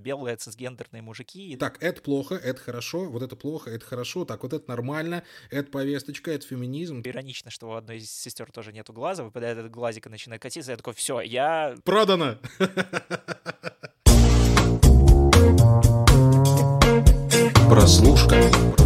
белые цисгендерные мужики. Так, это плохо, это хорошо, вот это плохо, это хорошо, так, вот это нормально, это повесточка, это феминизм. Иронично, что у одной из сестер тоже нету глаза, выпадает этот глазик и начинает катиться, я такой, все, я... Продано! Прослушка.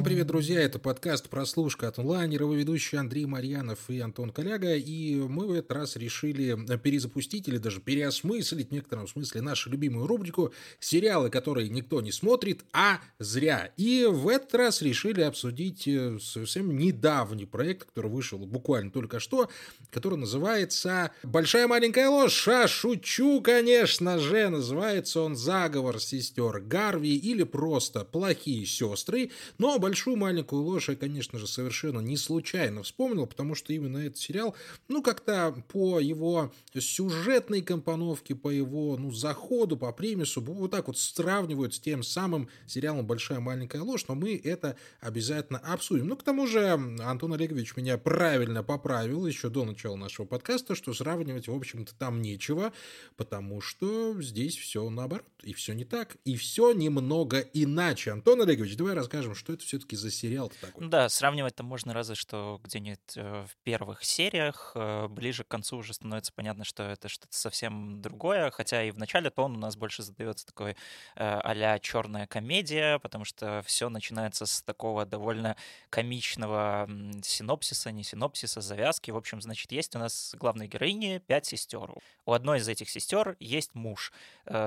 Всем привет, друзья! Это подкаст «Прослушка» от онлайнера, его ведущие Андрей Марьянов и Антон Коляга. И мы в этот раз решили перезапустить или даже переосмыслить в некотором смысле нашу любимую рубрику «Сериалы, которые никто не смотрит, а зря». И в этот раз решили обсудить э, совсем недавний проект, который вышел буквально только что, который называется «Большая маленькая ложь». А шучу, конечно же! Называется он «Заговор сестер Гарви» или просто «Плохие сестры». Но большую маленькую ложь я, конечно же, совершенно не случайно вспомнил, потому что именно этот сериал, ну, как-то по его сюжетной компоновке, по его, ну, заходу, по премису, вот так вот сравнивают с тем самым сериалом «Большая маленькая ложь», но мы это обязательно обсудим. Ну, к тому же, Антон Олегович меня правильно поправил еще до начала нашего подкаста, что сравнивать, в общем-то, там нечего, потому что здесь все наоборот, и все не так, и все немного иначе. Антон Олегович, давай расскажем, что это все-таки за сериал такой? Да, сравнивать-то можно разве что где-нибудь э, в первых сериях. Э, ближе к концу уже становится понятно, что это что-то совсем другое. Хотя и в начале тон у нас больше задается такой э, а-ля черная комедия, потому что все начинается с такого довольно комичного синопсиса, не синопсиса, завязки. В общем, значит, есть у нас главной героини пять сестер. У одной из этих сестер есть муж.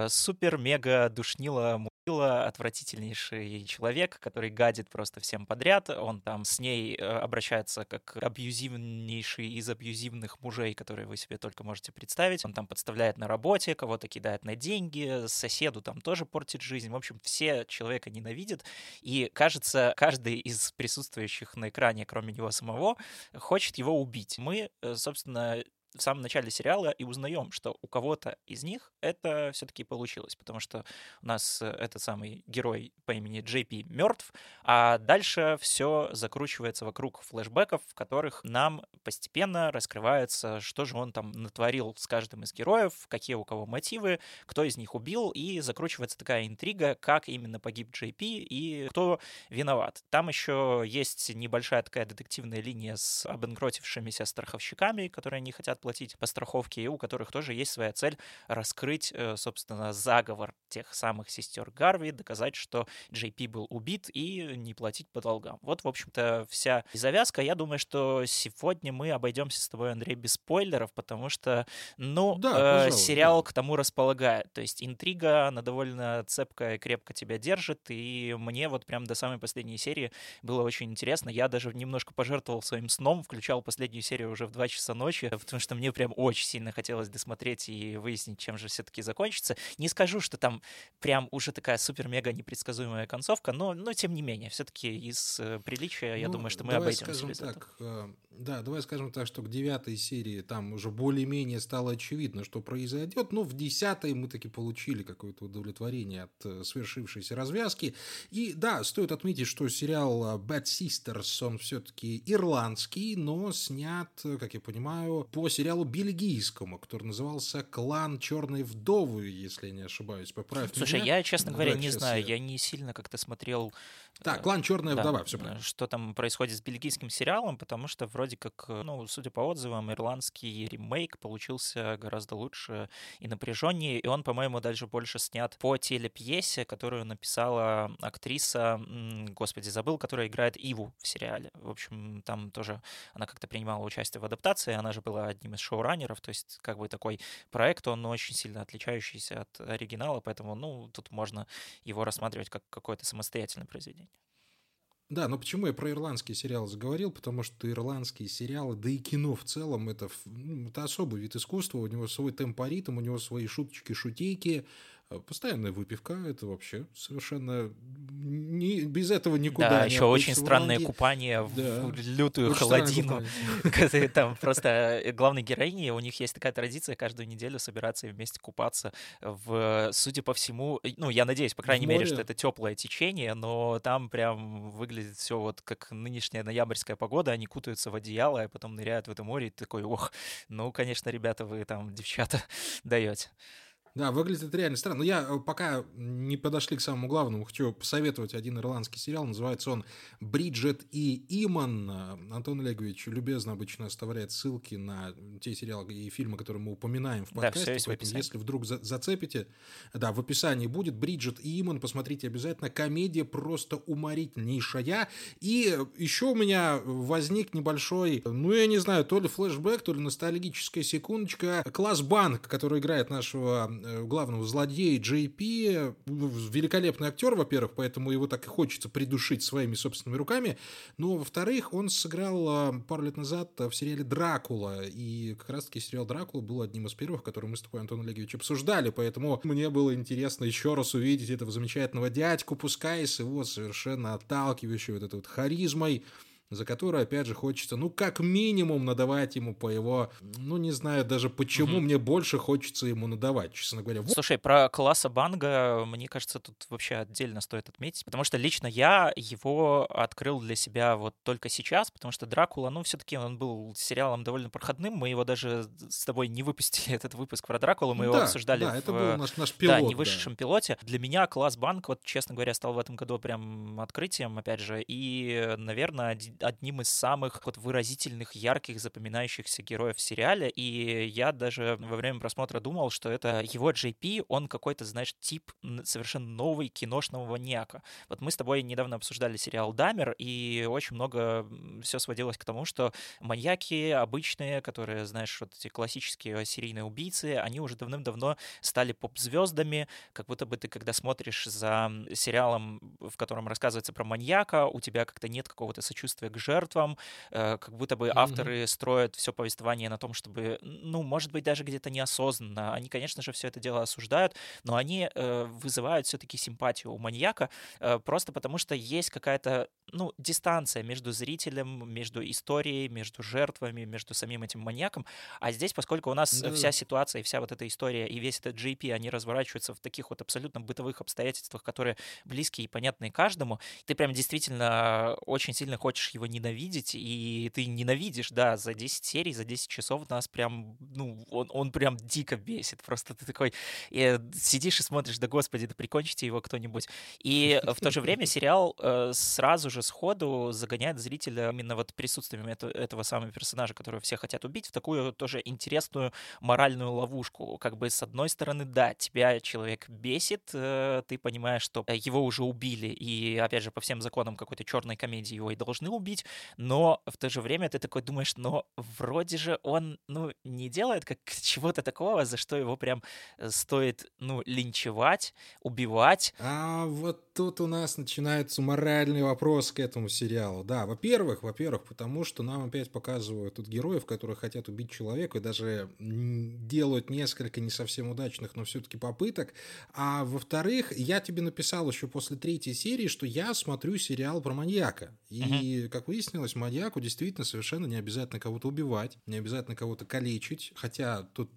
Супер-мега душнила отвратительнейший человек, который гадит просто всем подряд. Он там с ней э, обращается как абьюзивнейший из абьюзивных мужей, которые вы себе только можете представить. Он там подставляет на работе, кого-то кидает на деньги, соседу там тоже портит жизнь. В общем, все человека ненавидят. И, кажется, каждый из присутствующих на экране, кроме него самого, хочет его убить. Мы, э, собственно, в самом начале сериала и узнаем, что у кого-то из них это все-таки получилось, потому что у нас э, этот самый герой по имени Джей Пи мертв, а дальше все закручивается вокруг флешбеков, в которых нам постепенно раскрывается, что же он там натворил с каждым из героев, какие у кого мотивы, кто из них убил, и закручивается такая интрига, как именно погиб Джей Пи и кто виноват. Там еще есть небольшая такая детективная линия с обанкротившимися страховщиками, которые не хотят платить по страховке, и у которых тоже есть своя цель раскрыть, э, собственно, заговор тех самых сестер Гарви, доказать, что Джей Пи был убит и не платить по долгам. Вот, в общем-то, вся завязка. Я думаю, что сегодня мы обойдемся с тобой, Андрей, без спойлеров, потому что, ну, да, э, сериал да. к тому располагает. То есть интрига, она довольно цепкая, крепко тебя держит, и мне вот прям до самой последней серии было очень интересно. Я даже немножко пожертвовал своим сном, включал последнюю серию уже в 2 часа ночи, потому что что мне прям очень сильно хотелось досмотреть и выяснить, чем же все-таки закончится. Не скажу, что там прям уже такая супер-мега непредсказуемая концовка, но, но тем не менее, все-таки из э, приличия, я ну, думаю, что мы обойдемся без так, этого. Э, да, давай скажем так, что к девятой серии там уже более-менее стало очевидно, что произойдет, но в десятой мы таки получили какое-то удовлетворение от э, свершившейся развязки. И да, стоит отметить, что сериал Bad Sisters, он все-таки ирландский, но снят, как я понимаю, по сериалу бельгийскому, который назывался «Клан Черной Вдовы», если я не ошибаюсь. Поправь Слушай, меня. я, честно говоря, не знаю, я... я не сильно как-то смотрел... Так, «Клан Черная да, вдова», все правильно. Что там происходит с бельгийским сериалом, потому что вроде вроде как, э, ну, судя по отзывам, ирландский ремейк получился гораздо лучше и напряженнее, и он, по-моему, даже больше снят по телепьесе, которую написала актриса, господи, забыл, которая играет Иву в сериале. В общем, там тоже она как-то принимала участие в адаптации, она же была одним из шоураннеров, то есть как бы такой проект, он очень сильно отличающийся от оригинала, поэтому, ну, тут можно его рассматривать как какое-то самостоятельное произведение. Да, но почему я про ирландский сериал заговорил? Потому что ирландские сериалы, да и кино в целом, это, ну, это особый вид искусства, у него свой темпоритм, у него свои шуточки, шутейки, а постоянная выпивка, это вообще совершенно не, без этого никуда. Да, еще очень странное купание да. в лютую очень холодину. Там просто э, главной героини, у них есть такая традиция каждую неделю собираться и вместе купаться в, судя по всему, ну, я надеюсь, по крайней мере, что это теплое течение, но там прям выглядит все вот как нынешняя ноябрьская погода, они кутаются в одеяло, а потом ныряют в это море, и такой, ох, ну, конечно, ребята, вы там, девчата, даете. Да, выглядит реально странно. Но я э, пока не подошли к самому главному, хочу посоветовать один ирландский сериал. Называется он «Бриджит и Иман». Антон Олегович любезно обычно оставляет ссылки на те сериалы и фильмы, которые мы упоминаем в подкасте. Да, все поэтому, если вдруг за зацепите, да, в описании будет «Бриджит и Иман». Посмотрите обязательно. Комедия просто уморительнейшая. И еще у меня возник небольшой, ну, я не знаю, то ли флешбэк, то ли ностальгическая секундочка. Класс Банк, который играет нашего Э, главного злодея Джей ну, великолепный актер, во-первых, поэтому его так и хочется придушить своими собственными руками, но, во-вторых, он сыграл э, пару лет назад в сериале «Дракула», и как раз-таки сериал «Дракула» был одним из первых, который мы с тобой, Антон Олегович, обсуждали, поэтому мне было интересно еще раз увидеть этого замечательного дядьку, пускай с его совершенно отталкивающей вот этой вот харизмой, за которую, опять же, хочется, ну, как минимум, надавать ему по его, ну, не знаю даже почему, угу. мне больше хочется ему надавать, честно говоря. Слушай, про класса Банга, мне кажется, тут вообще отдельно стоит отметить, потому что лично я его открыл для себя вот только сейчас, потому что Дракула, ну, все-таки он был сериалом довольно проходным, мы его даже с тобой не выпустили, этот выпуск про Дракулу, мы да, его обсуждали да, в, это был наш, наш пилот, да, невысшем да. пилоте. Для меня класс Банк, вот, честно говоря, стал в этом году прям открытием, опять же, и, наверное, одним из самых вот выразительных, ярких, запоминающихся героев в сериале, и я даже во время просмотра думал, что это его JP, он какой-то, знаешь, тип совершенно новый киношного маньяка. Вот мы с тобой недавно обсуждали сериал «Дамер», и очень много все сводилось к тому, что маньяки обычные, которые, знаешь, вот эти классические серийные убийцы, они уже давным-давно стали поп-звездами, как будто бы ты, когда смотришь за сериалом, в котором рассказывается про маньяка, у тебя как-то нет какого-то сочувствия к жертвам, э, как будто бы авторы mm-hmm. строят все повествование на том, чтобы, ну, может быть, даже где-то неосознанно. Они, конечно же, все это дело осуждают, но они э, вызывают все-таки симпатию у маньяка э, просто потому, что есть какая-то, ну, дистанция между зрителем, между историей, между жертвами, между самим этим маньяком. А здесь, поскольку у нас mm-hmm. вся ситуация и вся вот эта история и весь этот JP, они разворачиваются в таких вот абсолютно бытовых обстоятельствах, которые близкие и понятные каждому, ты прям действительно очень сильно хочешь его ненавидеть, и ты ненавидишь, да, за 10 серий, за 10 часов нас прям, ну, он, он прям дико бесит. Просто ты такой и сидишь и смотришь, да господи, да прикончите его кто-нибудь. И в то же время сериал э, сразу же сходу загоняет зрителя именно вот присутствием это, этого самого персонажа, которого все хотят убить, в такую тоже интересную моральную ловушку. Как бы с одной стороны, да, тебя человек бесит, э, ты понимаешь, что его уже убили, и опять же по всем законам какой-то черной комедии его и должны убить, но в то же время ты такой думаешь, но вроде же он, ну, не делает как чего-то такого, за что его прям э, стоит, ну, линчевать, убивать. А вот тут у нас начинается моральный вопрос к этому сериалу. Да, во-первых, во-первых, потому что нам опять показывают тут героев, которые хотят убить человека и даже делают несколько не совсем удачных, но все-таки попыток. А во-вторых, я тебе написал еще после третьей серии, что я смотрю сериал про маньяка. И, uh-huh. Как выяснилось, маньяку действительно совершенно не обязательно кого-то убивать, не обязательно кого-то калечить, хотя тут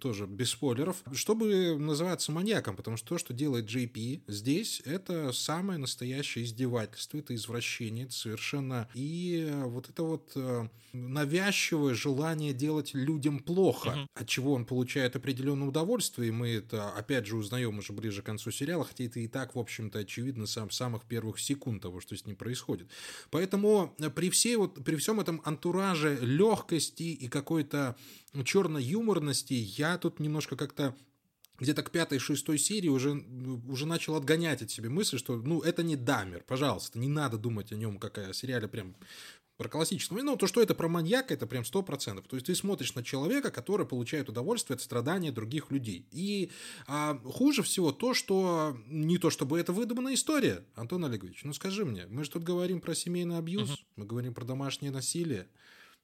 тоже без спойлеров, чтобы называться маньяком, потому что то, что делает JP здесь, это самое настоящее издевательство, это извращение, это совершенно... И вот это вот э, навязчивое желание делать людям плохо, uh-huh. от чего он получает определенное удовольствие, и мы это, опять же, узнаем уже ближе к концу сериала, хотя это и так, в общем-то, очевидно с самых первых секунд того, что с ним происходит. Поэтому при, всей вот, при всем этом антураже легкости и какой-то черной юморности я тут немножко как-то где-то к пятой-шестой серии уже, уже начал отгонять от себя мысли, что ну это не Дамер, пожалуйста, не надо думать о нем как о сериале прям про классического. Ну, то, что это про маньяка, это прям сто процентов. То есть ты смотришь на человека, который получает удовольствие от страдания других людей. И а, хуже всего то, что не то, чтобы это выдуманная история, Антон Олегович, ну скажи мне, мы же тут говорим про семейный абьюз, uh-huh. мы говорим про домашнее насилие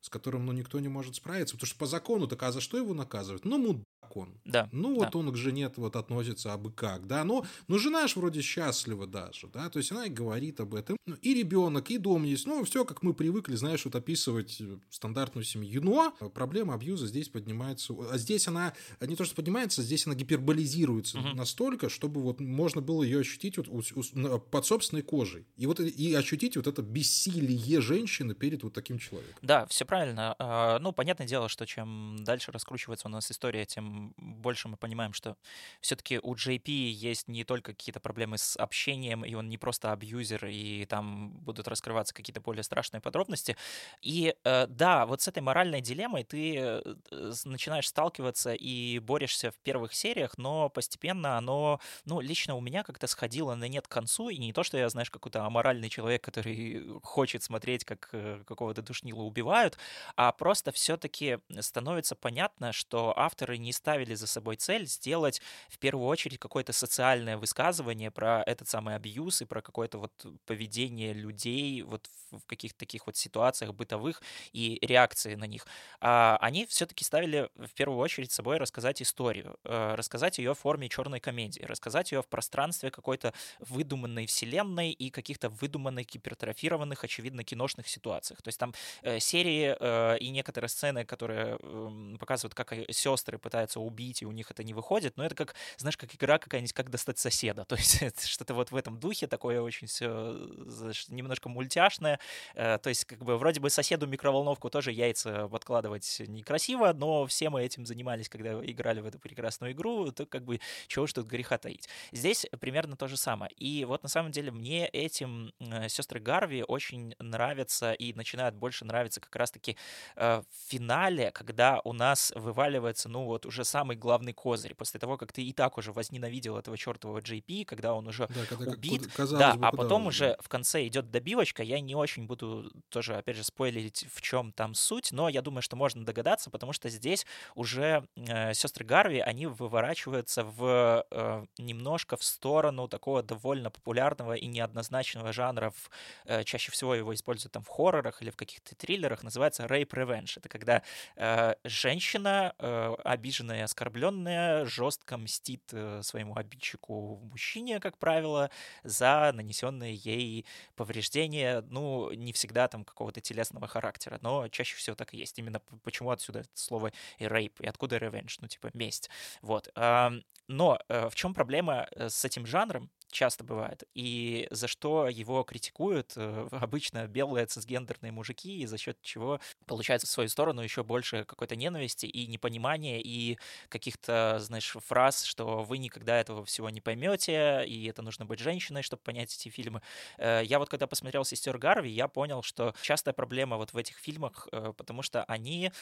с которым ну, никто не может справиться. Потому что по закону, так а за что его наказывают? Ну, мудак он. Да. Ну, да. вот он к жене вот относится абы как, да. Но, но жена ж вроде счастлива даже, да. То есть она и говорит об этом. Ну, и ребенок, и дом есть. Ну, все, как мы привыкли, знаешь, вот описывать э, стандартную семью. Но проблема абьюза здесь поднимается. А здесь она не то, что поднимается, здесь она гиперболизируется угу. настолько, чтобы вот можно было ее ощутить вот под собственной кожей. И вот и ощутить вот это бессилие женщины перед вот таким человеком. Да, все правильно. А, ну, понятное дело, что чем дальше раскручивается у нас история, тем больше мы понимаем, что все-таки у JP есть не только какие-то проблемы с общением, и он не просто абьюзер, и там будут раскрываться какие-то более страшные подробности. И э, да, вот с этой моральной дилеммой ты э, начинаешь сталкиваться и борешься в первых сериях, но постепенно оно, ну, лично у меня как-то сходило на нет к концу, и не то, что я, знаешь, какой-то аморальный человек, который хочет смотреть, как э, какого-то душнила убивают, а просто все-таки становится понятно, что авторы не ставили за собой цель сделать в первую очередь какое-то социальное высказывание про этот самый абьюз и про какое-то вот поведение людей вот в каких-то таких вот ситуациях бытовых и реакции на них. А они все-таки ставили в первую очередь собой рассказать историю, э, рассказать ее в форме черной комедии, рассказать ее в пространстве какой-то выдуманной вселенной и каких-то выдуманных, гипертрофированных, очевидно, киношных ситуациях. То есть там э, серии э, и некоторые сцены, которые э, показывают, как сестры пытаются убить, и у них это не выходит, но это как, знаешь, как игра какая-нибудь, как достать соседа. То есть что-то вот в этом духе, такое очень все немножко мультяшное. Э, то есть как бы вроде бы соседу микроволновку тоже яйца подкладывать некрасиво, но все мы этим занимались, когда играли в эту прекрасную игру, то как бы чего уж тут греха таить. Здесь примерно то же самое. И вот на самом деле мне этим э, сестры Гарви очень нравятся и начинают больше нравиться как раз-таки э, в финале, когда у нас вываливается, ну вот уже самый главный козырь, после того, как ты и так уже возненавидел этого чертового JP, когда он уже да, когда, убит, куда, да, бы, а потом уже да. в конце идет добивочка, я не очень буду тоже, опять же, спойлерить, в чем там суть, но я думаю, что можно догадаться, потому что здесь уже э, сестры Гарви, они выворачиваются в э, немножко в сторону такого довольно популярного и неоднозначного жанра, в, э, чаще всего его используют там в хоррорах или в каких-то триллерах, называется rape revenge. Это когда э, женщина, э, обиженная и оскорбленная, жестко мстит э, своему обидчику мужчине, как правило, за нанесенные ей повреждения, ну, не всегда там какого-то телесного характера, но чаще всего так и есть. Именно почему отсюда слово и rape, и откуда revenge, ну, типа месть. Вот. Но э, в чем проблема э, с этим жанром? Часто бывает, и за что его критикуют э, обычно белые цисгендерные мужики, и за счет чего получается в свою сторону еще больше какой-то ненависти и непонимания, и каких-то, знаешь, фраз, что вы никогда этого всего не поймете, и это нужно быть женщиной, чтобы понять эти фильмы. Э, я вот когда посмотрел «Сестер Гарви», я понял, что частая проблема вот в этих фильмах, э, потому что они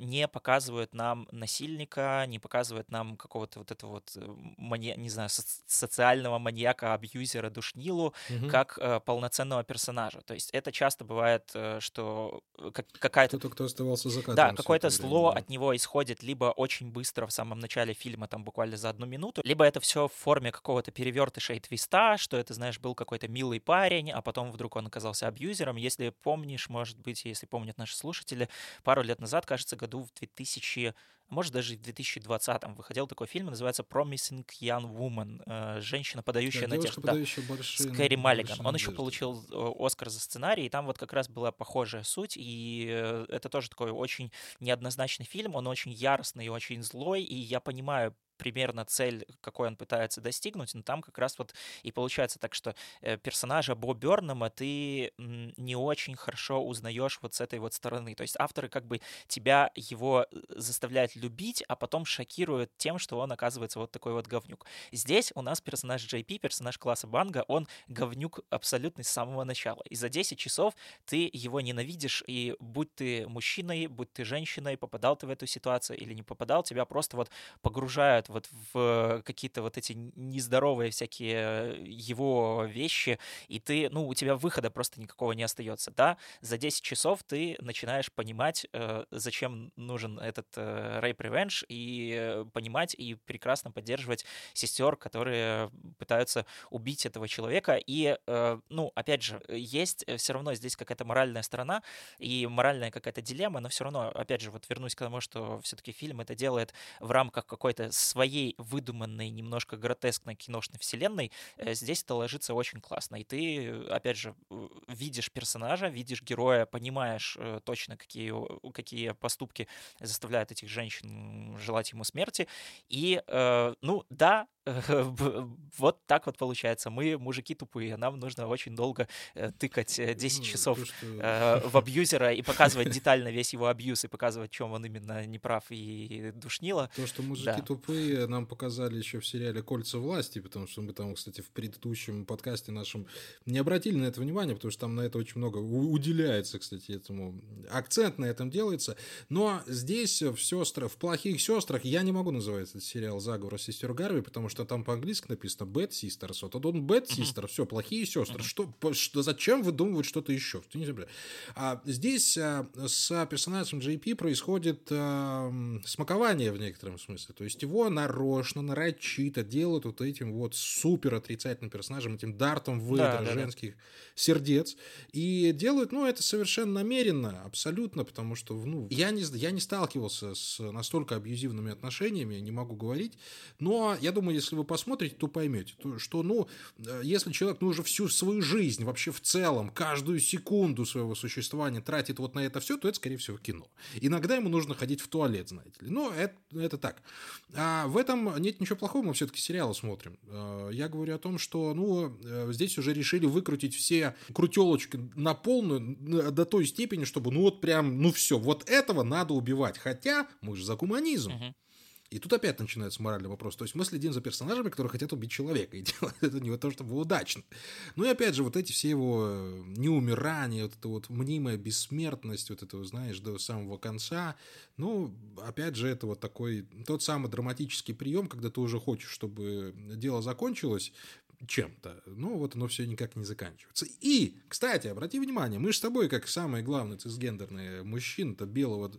не показывают нам насильника, не показывают нам какого-то вот этого вот, не знаю, социального маньяка, маньяка, абьюзера, душнилу угу. как э, полноценного персонажа. То есть это часто бывает, э, что э, как, какая-то... Кто-то, кто оставался за Да, какое-то зло да. от него исходит либо очень быстро в самом начале фильма, там буквально за одну минуту, либо это все в форме какого-то перевертыша и твиста, что это, знаешь, был какой-то милый парень, а потом вдруг он оказался абьюзером. Если помнишь, может быть, если помнят наши слушатели, пару лет назад, кажется, году в 2000 может, даже в 2020-м выходил такой фильм, называется Promising Young Woman. Э, Женщина, подающая да, надежду. Да, большие, с Кэрри Маллиган. Он еще получил э, Оскар за сценарий, и там вот как раз была похожая суть, и э, это тоже такой очень неоднозначный фильм, он очень яростный и очень злой, и я понимаю, примерно цель, какой он пытается достигнуть, но там как раз вот и получается так, что э, персонажа Бо Бернама ты не очень хорошо узнаешь вот с этой вот стороны. То есть авторы как бы тебя его э, заставляют любить, а потом шокируют тем, что он оказывается вот такой вот говнюк. Здесь у нас персонаж JP, персонаж класса Банга, он говнюк абсолютно с самого начала. И за 10 часов ты его ненавидишь, и будь ты мужчиной, будь ты женщиной, попадал ты в эту ситуацию или не попадал, тебя просто вот погружают впадают вот в какие-то вот эти нездоровые всякие его вещи, и ты, ну, у тебя выхода просто никакого не остается, да, за 10 часов ты начинаешь понимать, э, зачем нужен этот э, Rape Revenge, и понимать и прекрасно поддерживать сестер, которые пытаются убить этого человека, и, э, ну, опять же, есть все равно здесь какая-то моральная сторона, и моральная какая-то дилемма, но все равно, опять же, вот вернусь к тому, что все-таки фильм это делает в рамках какой-то выдуманной, немножко гротескной киношной вселенной, э, здесь это ложится очень классно. И ты, опять же, видишь персонажа, видишь героя, понимаешь э, точно, какие, какие поступки заставляют этих женщин желать ему смерти. И, э, ну, да, вот так вот получается. Мы мужики тупые, нам нужно очень долго э, тыкать 10 ну, часов то, что... в абьюзера и показывать детально весь его абьюз и показывать, чем он именно неправ и душнило. То, что мужики да. тупые, нам показали еще в сериале «Кольца власти», потому что мы там, кстати, в предыдущем подкасте нашем не обратили на это внимание, потому что там на это очень много уделяется, кстати, этому. Акцент на этом делается. Но здесь в сестрах, в «Плохих сестрах» я не могу называть этот сериал «Заговор сестер Гарви», потому что там по-английски написано «Bad Sisters». Вот он «Bad Sister», все, плохие сестры. Что, что, зачем выдумывать что-то еще? Что а здесь а, с персонажем JP происходит а, смакование в некотором смысле. То есть его нарочно, нарочито делают вот этим вот супер отрицательным персонажем, этим дартом выдра да, женских да. сердец. И делают, ну, это совершенно намеренно, абсолютно, потому что, ну, я не, я не сталкивался с настолько абьюзивными отношениями, не могу говорить, но я думаю, если вы посмотрите, то поймете, то, что, ну, э, если человек, ну, уже всю свою жизнь, вообще в целом, каждую секунду своего существования тратит вот на это все, то это, скорее всего, кино. Иногда ему нужно ходить в туалет, знаете ли. Но это, это так. А в этом нет ничего плохого, мы все-таки сериалы смотрим. Э, я говорю о том, что, ну, э, здесь уже решили выкрутить все крутелочки на полную, до той степени, чтобы, ну, вот прям, ну, все, вот этого надо убивать. Хотя мы же за гуманизм. Uh-huh. И тут опять начинается моральный вопрос. То есть мы следим за персонажами, которые хотят убить человека, и делают это не то, чтобы удачно. Ну и опять же, вот эти все его э, неумирания, вот эта вот мнимая бессмертность, вот этого, знаешь, до самого конца, ну, опять же, это вот такой, тот самый драматический прием, когда ты уже хочешь, чтобы дело закончилось, чем-то. Но вот оно все никак не заканчивается. И, кстати, обрати внимание, мы же с тобой, как самые главные цисгендерные мужчины-то белого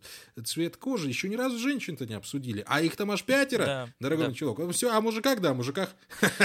цвета кожи, еще ни разу женщин-то не обсудили. А их там аж пятеро, да, дорогой да. чувак. Все, а мужиках, да, мужиках.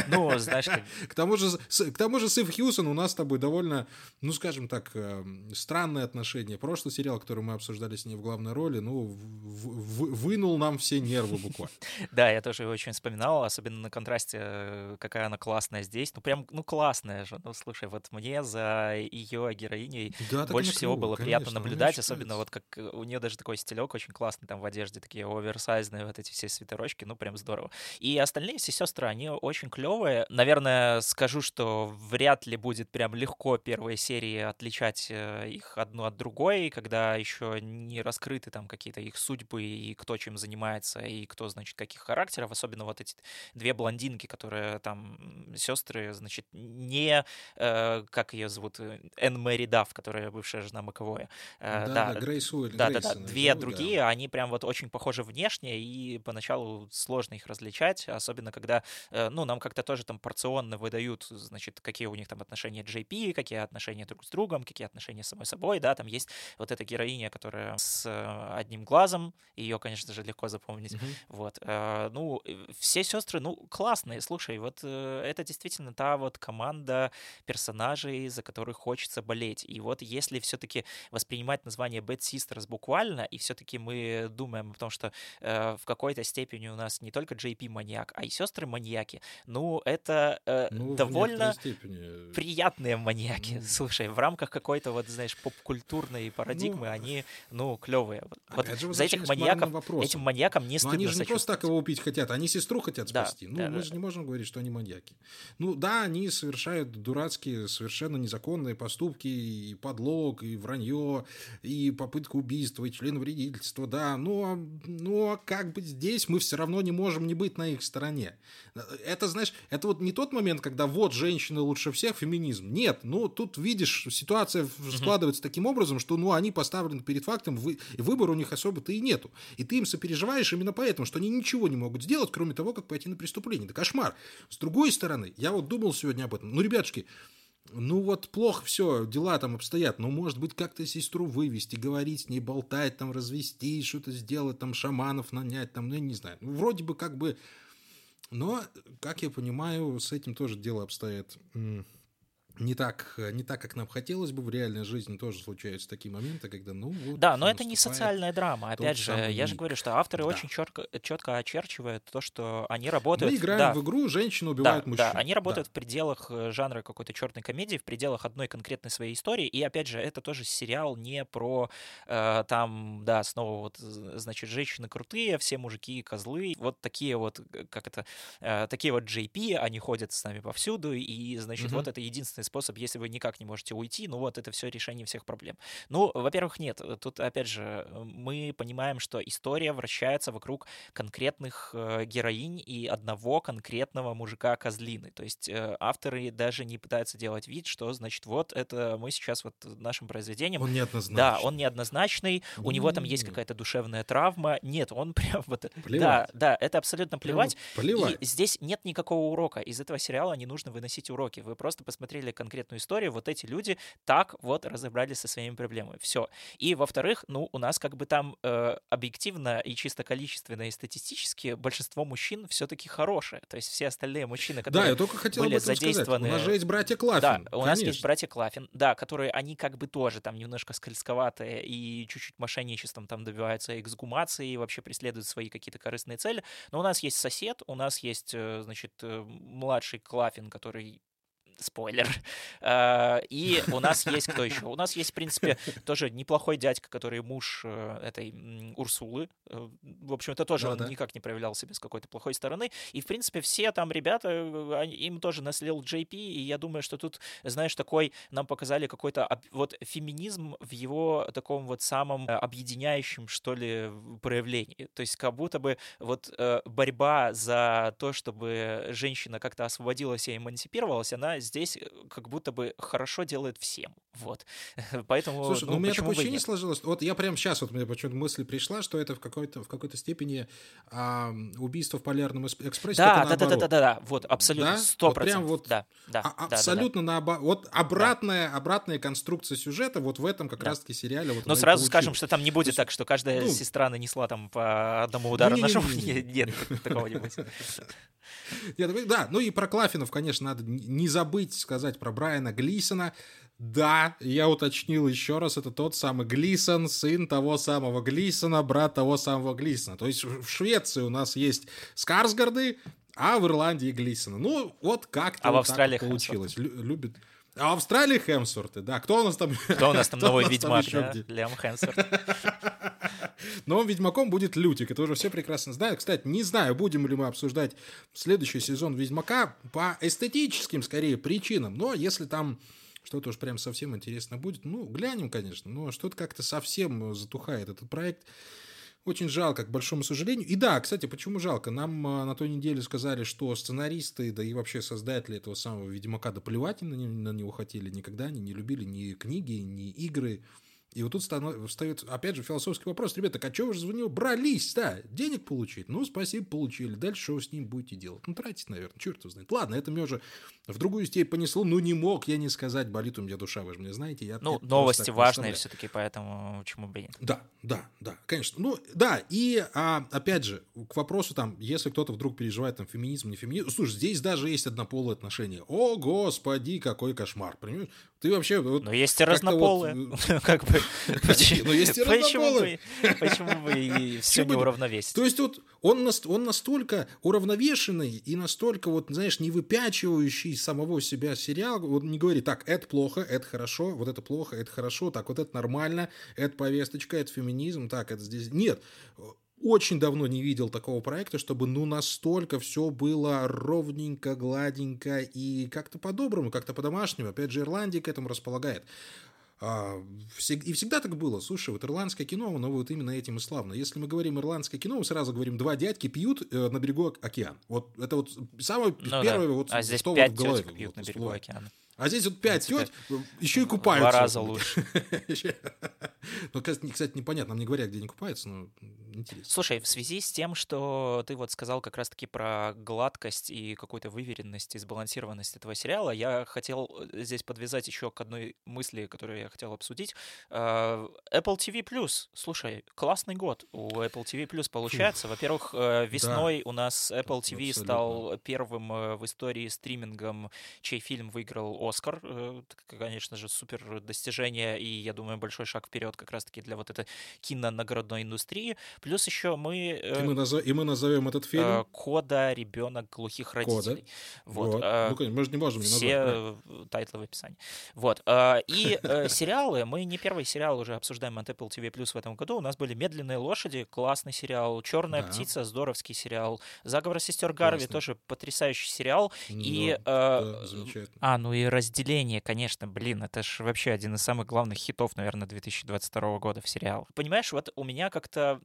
Ну, знаешь, как... К тому же, к тому же Сив Хьюсон у нас с тобой довольно, ну, скажем так, эм, странные отношения. Прошлый сериал, который мы обсуждали с ней в главной роли, ну, вынул нам все нервы буквально. Да, я тоже его очень вспоминал, особенно на контрасте, э, какая она классная здесь. Ну, прям, ну, классная же. Ну, слушай, вот мне за ее героиней да, больше всего было конечно, приятно наблюдать, особенно вот как э, у нее даже такой стилек очень классный, там в одежде такие оверсайзные вот эти все свитерочки, ну, прям здорово. И остальные все сестры, они очень клевые. Наверное, скажу, что вряд ли будет прям легко первые серии отличать э, их одну от другой, когда еще не раскрыты там какие-то их судьбы и кто чем занимается, и кто, значит, каких характеров, особенно вот эти две блондинки, которые там сестры, значит, не, э, как ее зовут, э, Энн Мэри Дафф, которая бывшая жена Маковоя. Э, да, да, Грейс Уэль, да, да, да, две другие, да. они прям вот очень похожи внешне, и поначалу сложно их различать, особенно когда, э, ну, нам как-то тоже там порционно выдают, значит, какие у них там отношения JP, какие отношения друг с другом, какие отношения с самой собой, да, там есть вот эта героиня, которая с э, одним глазом, ее, конечно же, легко запомнить, mm-hmm. вот. Э, ну, все сестры, ну, классные, слушай, вот э, это действительно действительно та вот команда персонажей, за которых хочется болеть. И вот если все-таки воспринимать название Bad Sisters буквально, и все-таки мы думаем о том, что э, в какой-то степени у нас не только JP маньяк, а и сестры маньяки, ну, это э, ну, довольно степени... приятные маньяки. Ну... Слушай, в рамках какой-то вот, знаешь, поп-культурной парадигмы ну... они, ну, клевые. Вот же, за этих маньяков, этим маньякам не стыдно Но они же не просто так его убить хотят, они сестру хотят спасти. Да, ну, да, мы да. же не можем говорить, что они маньяки. Ну да, они совершают дурацкие, совершенно незаконные поступки, и подлог, и вранье, и попытка убийства, и членовредительства, да, но, но как бы здесь мы все равно не можем не быть на их стороне. Это, знаешь, это вот не тот момент, когда вот женщины лучше всех, феминизм. Нет, ну тут видишь, ситуация складывается угу. таким образом, что ну они поставлены перед фактом, вы, выбора у них особо-то и нету. И ты им сопереживаешь именно поэтому, что они ничего не могут сделать, кроме того, как пойти на преступление. Это кошмар. С другой стороны, я вот думал сегодня об этом. Ну, ребятушки, ну вот плохо все, дела там обстоят, но может быть как-то сестру вывести, говорить с ней, болтать, там развести, что-то сделать, там шаманов нанять, там, ну я не знаю. Ну, вроде бы как бы... Но, как я понимаю, с этим тоже дело обстоит не так, не так, как нам хотелось бы. В реальной жизни тоже случаются такие моменты, когда, ну, вот... Да, но это не социальная драма. Опять же, я же говорю, что авторы да. очень четко, четко очерчивают то, что они работают... Мы играем да, в игру, женщина убивает да, мужчин. Да, они работают да. в пределах э, жанра какой-то черной комедии, в пределах одной конкретной своей истории. И, опять же, это тоже сериал не про э, там, да, снова вот, значит, женщины крутые, все мужики козлы. Вот такие вот, как это, э, такие вот JP, они ходят с нами повсюду, и, значит, угу. вот это единственный способ, если вы никак не можете уйти, ну вот это все решение всех проблем. Ну, во-первых, нет. Тут, опять же, мы понимаем, что история вращается вокруг конкретных э, героинь и одного конкретного мужика козлины. То есть э, авторы даже не пытаются делать вид, что, значит, вот это мы сейчас вот нашим произведением... Он неоднозначный. Да, он неоднозначный, у него там есть какая-то душевная травма. Нет, он прям вот... Плевать. Да, да, это абсолютно плевать. плевать. И здесь нет никакого урока. Из этого сериала не нужно выносить уроки. Вы просто посмотрели конкретную историю, вот эти люди так вот разобрались со своими проблемами. Все. И, во-вторых, ну, у нас как бы там э, объективно и чисто количественно и статистически большинство мужчин все-таки хорошие. То есть все остальные мужчины, которые да, я только хотел были задействованы... Сказать. У нас же есть братья Клаффин. Да, у конечно. нас есть братья Клаффин, да, которые, они как бы тоже там немножко скользковатые и чуть-чуть мошенничеством там добиваются эксгумации и вообще преследуют свои какие-то корыстные цели. Но у нас есть сосед, у нас есть, э, значит, э, младший Клаффин, который спойлер. А, и у нас есть кто еще? У нас есть, в принципе, тоже неплохой дядька, который муж э, этой Урсулы. Э, в общем, это тоже Да, он да. никак не проявлял себя с какой-то плохой стороны. И, в принципе, все там ребята, э, они- им тоже наслил JP, и я думаю, что тут, знаешь, такой нам показали какой-то вот феминизм в его таком вот самом э, объединяющем, что ли, проявлении. То есть как будто бы вот э, борьба за то, чтобы женщина как-то освободилась и эмансипировалась, она здесь э, как будто бы хорошо делает всем. Вот. Поэтому, Слушай, ну, ну, у меня такое ощущение нет? сложилось. Вот я прямо сейчас, вот мне почему-то мысль пришла, что это в какой-то, в какой-то степени а, убийство в полярном экспрессе. Да, да, да, да, наоборот. да, да, вот, абсолютно, Да? сто Вот прям процентов. вот Да, да, А- да, да, да. абсолютно наоборот. Вот обратная, обратная конструкция сюжета вот в этом как Да. раз-таки сериале. Вот Но сразу скажем, что там не будет есть, так, что каждая ну, сестра нанесла там по одному удару ножом. не-не-не-не-не. Нет, такого не будет. Такой, да, ну и про Клафинов, конечно, надо не забыть сказать про Брайана Глисона. Да, я уточнил еще раз, это тот самый Глисон, сын того самого Глисона, брат того самого Глисона. То есть в в Швеции у нас есть Скарсгарды, а в Ирландии Глисона. Ну, вот как-то А в вот так Австралии вот получилось. Лю- любит. А в Австралии Хемсворты, да. Кто у нас там? Кто у нас там новый ведьмак, да? Лиам Хемсворт. Новым Ведьмаком будет Лютик, это уже все прекрасно знают. Кстати, не знаю, будем ли мы обсуждать следующий сезон Ведьмака по эстетическим, скорее, причинам. Но если там что-то уж прям совсем интересно будет, ну, глянем, конечно. Но что-то как-то совсем затухает этот проект. Очень жалко, к большому сожалению. И да, кстати, почему жалко? Нам а, на той неделе сказали, что сценаристы, да и вообще создатели этого самого Ведьмака, да плевать на, не- на него хотели никогда, они не любили ни книги, ни игры. И вот тут станов- встает, опять же, философский вопрос. Ребята, а чего вы же за него брались, да? Денег получить? Ну, спасибо, получили. Дальше что вы с ним будете делать? Ну, тратить, наверное, черт его знает. Ладно, это меня уже в другую степень понесло. Ну, не мог я не сказать, болит у меня душа, вы же мне знаете. Я, Ну, я новости важные все-таки, поэтому почему бы и нет. Да, да, да, конечно. Ну, да, и а, опять же, к вопросу там, если кто-то вдруг переживает там феминизм, не феминизм, слушай, здесь даже есть однополые отношения. О, господи, какой кошмар, понимаешь? Ты вообще... Вот, Но есть и вот, разнополые. Как бы... Но есть и Почему бы почему бы и все не уравновесить? То есть вот он, нас- он настолько уравновешенный и настолько вот, знаешь, не выпячивающий самого себя сериал, вот не говори, так, это плохо, это хорошо, вот это плохо, это хорошо, так, вот это нормально, это повесточка, это феминизм, так, это здесь... Нет, очень давно не видел такого проекта, чтобы ну настолько все было ровненько, гладенько и как-то по-доброму, как-то по-домашнему. Опять же, Ирландия к этому располагает. А, И всегда так было. Слушай, вот ирландское кино, оно вот именно этим и славно. Если мы говорим ирландское кино, мы сразу говорим, два дядьки пьют э, на берегу ок- океана. Вот это вот самое Ну да. первое, вот, А здесь что вот пять в голове пьют вот на берегу всплывает. океана. А здесь вот пять принципе, тет, еще и купаются. Два раза лучше. Ну, кстати, непонятно, нам не говорят, где они купаются, но интересно. Слушай, в связи с тем, что ты вот сказал как раз-таки про гладкость и какую-то выверенность и сбалансированность этого сериала, я хотел э, здесь подвязать еще к одной мысли, которую я хотел обсудить. А, Apple TV+, слушай, классный год у Apple TV+, получается. Во-первых, э, весной да. у нас Apple TV Абсолютно. стал первым э, в истории стримингом, чей фильм выиграл Оскар. Конечно же, супер достижение, и, я думаю, большой шаг вперед как раз-таки для вот этой кинонаградной индустрии. Плюс еще мы... Э, и мы, назов... и мы назовем этот фильм... Э, Кода «Ребенок глухих родителей». Кода. Вот. вот. Э, ну, конечно, мы же не можем не Все назвать, тайтлы в описании. Вот. Э, и э, сериалы, мы не первый сериал уже обсуждаем от Apple TV Plus в этом году. У нас были «Медленные лошади», классный сериал, «Черная да. птица», здоровский сериал, «Заговор сестер Гарви», тоже потрясающий сериал. Ну, и... Э, да, а, ну и «Разделение», конечно, блин, это же вообще один из самых главных хитов, наверное, 2022 года в сериалах. Понимаешь, вот у меня как-то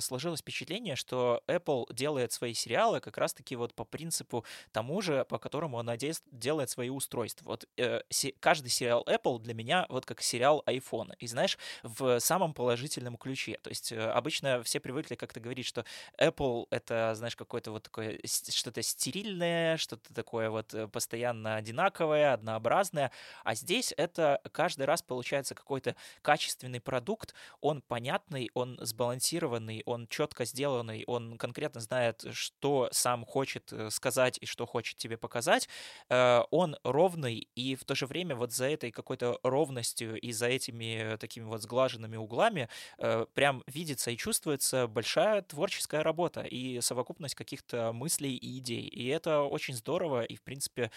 сложилось впечатление, что Apple делает свои сериалы как раз-таки вот по принципу тому же, по которому она делает свои устройства. Вот э, каждый сериал Apple для меня вот как сериал iPhone. И знаешь, в самом положительном ключе. То есть э, обычно все привыкли как-то говорить, что Apple это, знаешь, какое-то вот такое что-то стерильное, что-то такое вот э, постоянно одинаковое, однообразное. А здесь это каждый раз получается какой-то качественный продукт, он понятный, он сбалансированный, он четко сделанный, он конкретно знает, что сам хочет э, сказать и что хочет тебе показать, э, он ровный, и в то же время вот за этой какой-то ровностью и за этими такими вот сглаженными углами э, прям видится и чувствуется большая творческая работа и совокупность каких-то мыслей и идей. И это очень здорово, и, в принципе,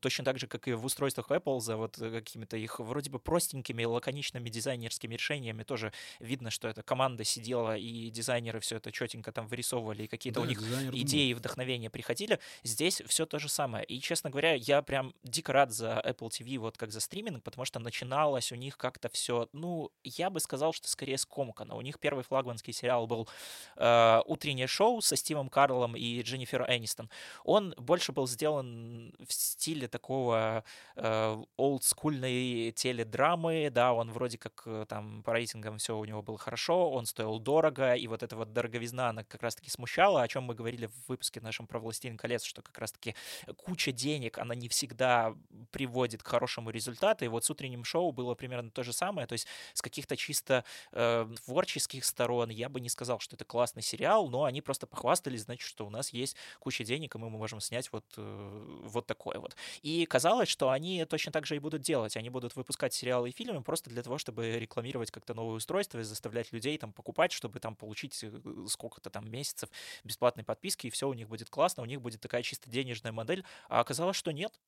точно так же, как и в устройствах Apple, за вот какими-то их вроде бы простенькими, лаконичными дизайнерскими решениями тоже видно, что эта команда сидела и дизайнеры все это четенько там вырисовывали, и какие-то да, у них идеи, вдохновения приходили. Здесь все то же самое. И, честно говоря, я прям дико рад за Apple TV, вот как за стриминг, потому что начиналось у них как-то все, ну, я бы сказал, что скорее скомкано. У них первый флагманский сериал был э, «Утреннее шоу» со Стивом Карлом и Дженнифер Энистон. Он больше был сделан в стиле такого э, олдскульной теледрамы, да, он вроде как э, там по рейтингам все у него было хорошо, он стоил дорого, и вот эта вот дороговизна, она как раз-таки смущала, о чем мы говорили в выпуске нашем про «Властелин колец», что как раз-таки куча денег, она не всегда приводит к хорошему результату, и вот с утренним шоу было примерно то же самое, то есть с каких-то чисто э, творческих сторон я бы не сказал, что это классный сериал, но они просто похвастались, значит, что у нас есть куча денег, и мы можем снять вот, э, вот такое вот. И казалось, что они точно так же и будут делать, они будут выпускать сериалы и фильмы просто для того, чтобы рекламировать как-то новые устройства и заставлять людей там покупать, чтобы там получить э, сколько-то там месяцев бесплатной подписки, и все у них будет классно, у них будет такая чисто денежная модель. А оказалось, что нет.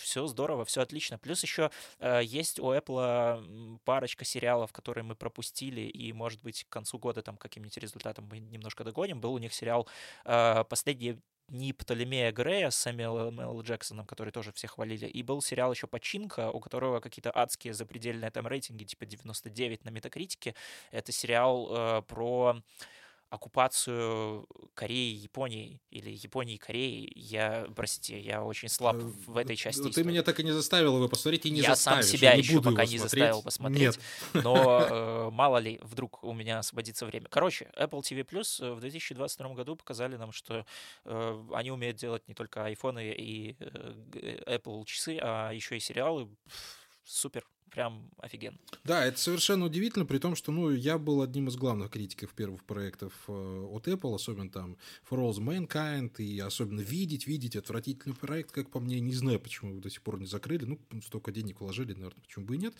Все здорово, все отлично. Плюс еще э, есть у Apple парочка сериалов, которые мы пропустили, и, может быть, к концу года там каким-нибудь результатом мы немножко догоним. Был у них сериал э, «Последние не Птолемея Грея с Сэмюэлом Л. Джексоном, который тоже все хвалили, и был сериал еще «Починка», у которого какие-то адские запредельные там рейтинги, типа 99 на метакритике. Это сериал э, про оккупацию Кореи Японии или Японии Кореи. Я, простите, я очень слаб э, в этой части. Ты истории. меня так и не заставил его посмотреть и не я заставишь. Я сам себя я еще пока не заставил посмотреть. Нет. Но э, мало ли, вдруг у меня освободится время. Короче, Apple TV Plus в 2022 году показали нам, что э, они умеют делать не только iPhone и э, Apple часы, а еще и сериалы. Супер прям офигенно. Да, это совершенно удивительно, при том, что ну, я был одним из главных критиков первых проектов э, от Apple, особенно там For All Mankind, и особенно видеть, видеть отвратительный проект, как по мне, не знаю, почему его до сих пор не закрыли, ну, столько денег вложили, наверное, почему бы и нет.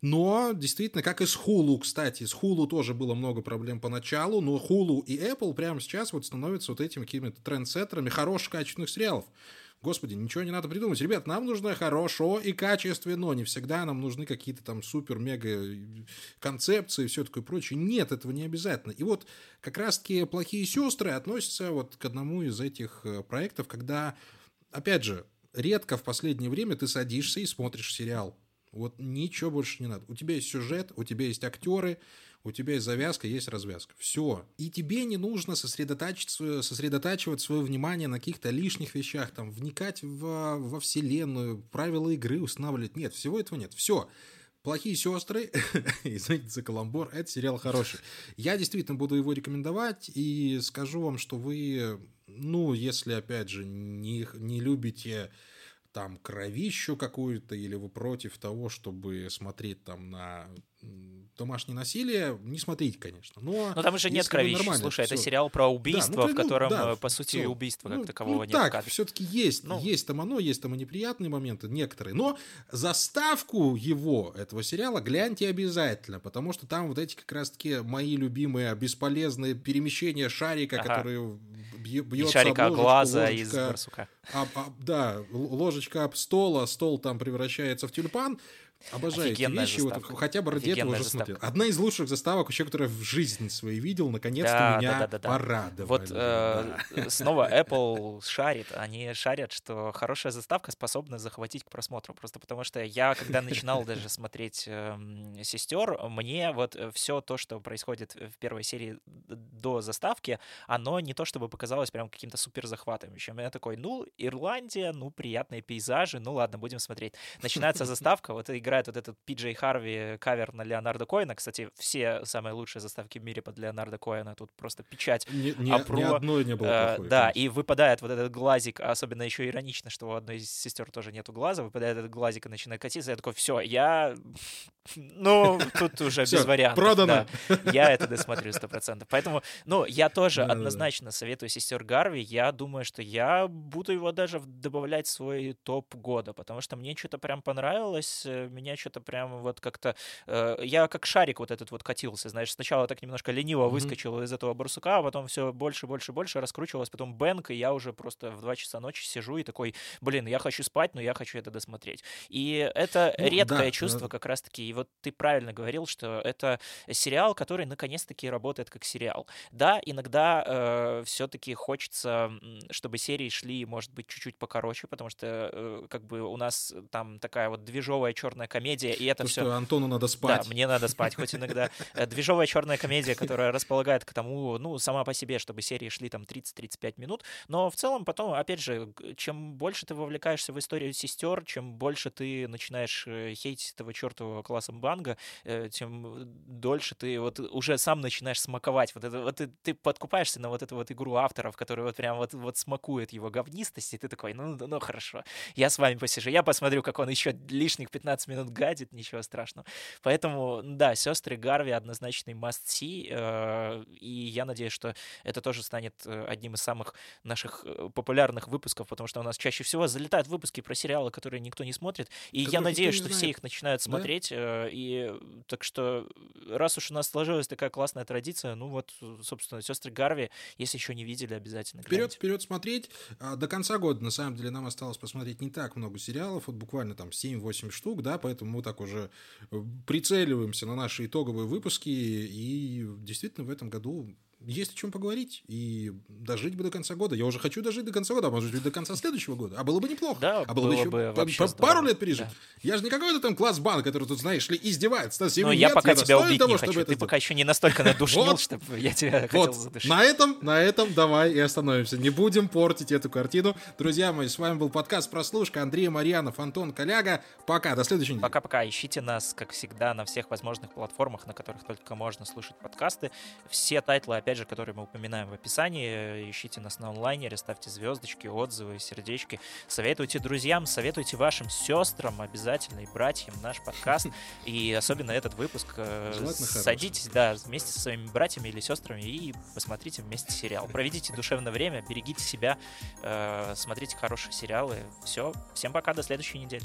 Но, действительно, как и с Hulu, кстати, с Hulu тоже было много проблем поначалу, но Hulu и Apple прямо сейчас вот становятся вот этими какими-то трендсеттерами хороших, качественных сериалов. Господи, ничего не надо придумать. Ребят, нам нужно хорошо и качественно. Не всегда нам нужны какие-то там супер-мега концепции и все такое прочее. Нет, этого не обязательно. И вот как раз-таки «Плохие сестры» относятся вот к одному из этих э, проектов, когда, опять же, редко в последнее время ты садишься и смотришь сериал. Вот ничего больше не надо. У тебя есть сюжет, у тебя есть актеры, у тебя есть завязка, есть развязка. Все. И тебе не нужно сосредотачивать, сосредотачивать свое внимание на каких-то лишних вещах, там, вникать во, во вселенную, правила игры устанавливать. Нет, всего этого нет. Все. Плохие сестры, извините за каламбур, это сериал хороший. Я действительно буду его рекомендовать и скажу вам, что вы, ну, если, опять же, не, не любите там кровищу какую-то, или вы против того, чтобы смотреть там на домашнее насилие, не смотрите, конечно. Но, но там уже нет кровищи. Слушай, это, это сериал про убийство, да, ну, в котором, ну, да, по сути, все. убийства как ну, такового ну, нет. Так, все-таки есть, ну. есть там оно, есть там и неприятные моменты, некоторые. Но заставку его, этого сериала, гляньте обязательно, потому что там вот эти как раз-таки мои любимые бесполезные перемещения шарика, ага. которые бьется и шарика об ложечку, глаза ложечка, из барсука. Об, об, да, ложечка об стол, а стол там превращается в тюльпан. Обожаю эти вещи, вот, хотя бы ради этого уже смотрел. Одна из лучших заставок, еще которую в жизни своей видел, наконец-то да, меня да, да, да, порадовали. Вот э, да. снова Apple шарит, они шарят, что хорошая заставка способна захватить к просмотру, просто потому что я, когда начинал даже смотреть э, «Сестер», мне вот все то, что происходит в первой серии до заставки, оно не то чтобы показалось прям каким-то супер захватывающим. Я такой, ну, Ирландия, ну, приятные пейзажи, ну, ладно, будем смотреть. Начинается заставка, вот игра играет вот этот Пиджей Харви кавер на Леонардо Коэна. Кстати, все самые лучшие заставки в мире под Леонардо Коэна. Тут просто печать. Ни, ни, Апро. ни одной не было э, плохой. Да, конечно. и выпадает вот этот глазик, особенно еще иронично, что у одной из сестер тоже нету глаза, выпадает этот глазик и начинает катиться. Я такой, все, я... Ну, тут уже без вариантов. Продано. Я это досмотрю сто процентов. Поэтому, ну, я тоже однозначно советую сестер Гарви. Я думаю, что я буду его даже добавлять в свой топ года, потому что мне что-то прям понравилось. Меня что-то прям вот как-то... Э, я как шарик вот этот вот катился, знаешь, сначала так немножко лениво mm-hmm. выскочил из этого барсука, а потом все больше, больше, больше раскручивалось, потом бэнк, и я уже просто в 2 часа ночи сижу и такой, блин, я хочу спать, но я хочу это досмотреть. И это ну, редкое да, чувство как раз-таки, и вот ты правильно говорил, что это сериал, который наконец-таки работает как сериал. Да, иногда э, все-таки хочется, чтобы серии шли, может быть, чуть-чуть покороче, потому что э, как бы у нас там такая вот движовая черная комедия, и это То, все... Что Антону надо спать. Да, мне надо спать, хоть иногда. Э, движовая черная комедия, которая располагает к тому, ну, сама по себе, чтобы серии шли там 30-35 минут, но в целом потом, опять же, чем больше ты вовлекаешься в историю сестер, чем больше ты начинаешь э, хейтить этого чертового класса банга, э, тем дольше ты вот уже сам начинаешь смаковать. Вот это вот ты, ты подкупаешься на вот эту вот игру авторов, которая вот прям вот, вот смакует его говнистость, и ты такой, ну, ну хорошо, я с вами посижу, я посмотрю, как он еще лишних 15 минут гадит, ничего страшного. Поэтому, да, сестры Гарви однозначный must see, э, и я надеюсь, что это тоже станет э, одним из самых наших э, популярных выпусков, потому что у нас чаще всего залетают выпуски про сериалы, которые никто не смотрит, и Которых я надеюсь, что знает. все их начинают смотреть, да? и так что раз уж у нас сложилась такая классная традиция, ну вот, собственно, сестры Гарви, если еще не видели, обязательно гляньте. Вперед, вперед смотреть. А, до конца года, на самом деле, нам осталось посмотреть не так много сериалов, вот буквально там 7-8 штук, да, поэтому мы так уже э, прицеливаемся на наши итоговые выпуски, и действительно в этом году есть о чем поговорить. И дожить бы до конца года. Я уже хочу дожить до конца года, а может быть до конца следующего года. А было бы неплохо. Да, а было, было бы еще бы по, пару лет пережить. Да. Я же не какой-то там класс бан, который тут, знаешь ли, издевается. Ну, я пока тебя убить того, не хочу. Ты это... пока еще не настолько надушнил, вот, чтобы я тебя вот. хотел задушить. На этом, на этом давай и остановимся. Не будем портить эту картину. Друзья мои, с вами был подкаст «Прослушка». Андрей Марьянов, Антон Коляга. Пока, до следующей недели. Пока-пока. Ищите нас, как всегда, на всех возможных платформах, на которых только можно слушать подкасты. Все тайтлы, опять же, которые мы упоминаем в описании. Ищите нас на онлайнере, ставьте звездочки, отзывы, сердечки. Советуйте друзьям, советуйте вашим сестрам обязательно и братьям наш подкаст. И особенно этот выпуск. Э, садитесь, да, вместе со своими братьями или сестрами и посмотрите вместе сериал. Проведите душевное время, берегите себя, э, смотрите хорошие сериалы. Все. Всем пока, до следующей недели.